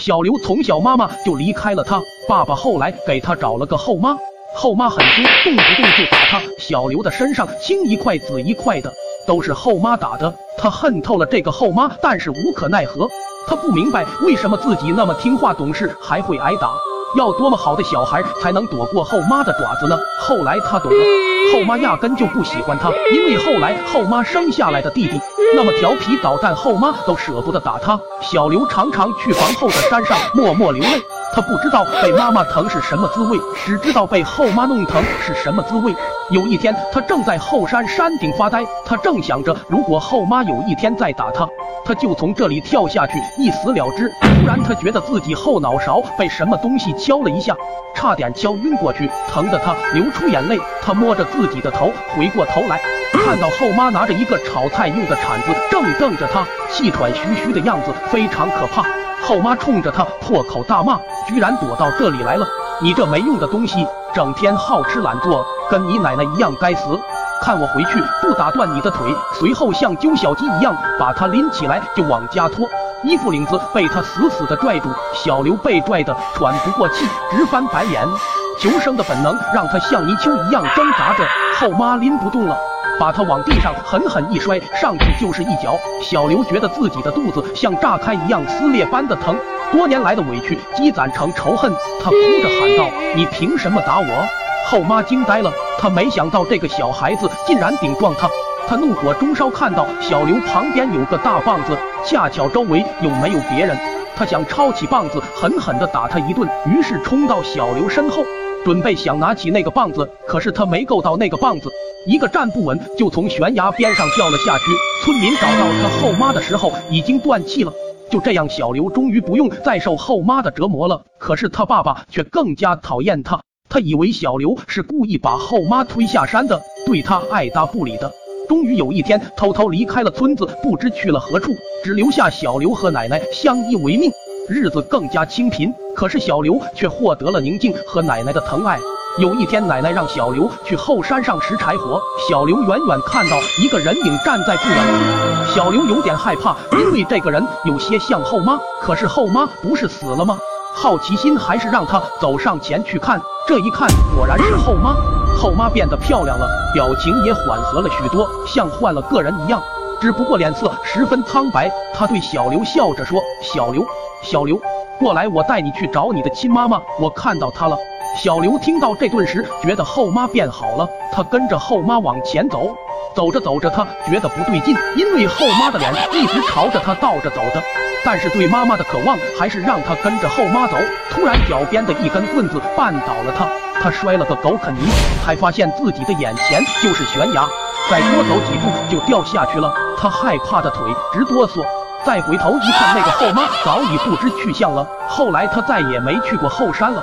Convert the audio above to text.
小刘从小妈妈就离开了他，爸爸后来给他找了个后妈，后妈很凶，动不动就打他。小刘的身上青一块紫一块的，都是后妈打的。他恨透了这个后妈，但是无可奈何。他不明白为什么自己那么听话懂事还会挨打，要多么好的小孩才能躲过后妈的爪子呢？后来他懂了，后妈压根就不喜欢他，因为后来后妈生下来的弟弟那么调皮捣蛋，后妈都舍不得打他。小刘常常去房后的山上默默流泪。他不知道被妈妈疼是什么滋味，只知道被后妈弄疼是什么滋味。有一天，他正在后山山顶发呆，他正想着，如果后妈有一天再打他，他就从这里跳下去，一死了之。突然，他觉得自己后脑勺被什么东西敲了一下，差点敲晕过去，疼得他流出眼泪。他摸着自己的头，回过头来，看到后妈拿着一个炒菜用的铲子，正瞪着他，气喘吁吁的样子非常可怕。后妈冲着他破口大骂。居然躲到这里来了！你这没用的东西，整天好吃懒做，跟你奶奶一样该死！看我回去不打断你的腿！随后像揪小鸡一样把他拎起来就往家拖，衣服领子被他死死的拽住，小刘被拽得喘不过气，直翻白眼。求生的本能让他像泥鳅一样挣扎着，后妈拎不动了。把他往地上狠狠一摔，上去就是一脚。小刘觉得自己的肚子像炸开一样撕裂般的疼，多年来的委屈积攒成仇恨，他哭着喊道：“你凭什么打我？”后妈惊呆了，她没想到这个小孩子竟然顶撞她，她怒火中烧，看到小刘旁边有个大棒子，恰巧周围又没有别人，她想抄起棒子狠狠地打他一顿，于是冲到小刘身后。准备想拿起那个棒子，可是他没够到那个棒子，一个站不稳就从悬崖边上掉了下去。村民找到他后妈的时候已经断气了。就这样，小刘终于不用再受后妈的折磨了。可是他爸爸却更加讨厌他，他以为小刘是故意把后妈推下山的，对他爱答不理的。终于有一天，偷偷离开了村子，不知去了何处，只留下小刘和奶奶相依为命。日子更加清贫，可是小刘却获得了宁静和奶奶的疼爱。有一天，奶奶让小刘去后山上拾柴火，小刘远远看到一个人影站在不远处，小刘有点害怕，因为这个人有些像后妈。可是后妈不是死了吗？好奇心还是让他走上前去看。这一看，果然是后妈。后妈变得漂亮了，表情也缓和了许多，像换了个人一样。只不过脸色十分苍白，他对小刘笑着说：“小刘，小刘，过来，我带你去找你的亲妈妈。我看到她了。”小刘听到这顿时，觉得后妈变好了。他跟着后妈往前走，走着走着，他觉得不对劲，因为后妈的脸一直朝着他倒着走的。但是对妈妈的渴望还是让他跟着后妈走。突然，脚边的一根棍子绊倒了他，他摔了个狗啃泥，才发现自己的眼前就是悬崖。再多走几步就掉下去了，他害怕的腿直哆嗦。再回头一看，那个后妈早已不知去向了。后来他再也没去过后山了。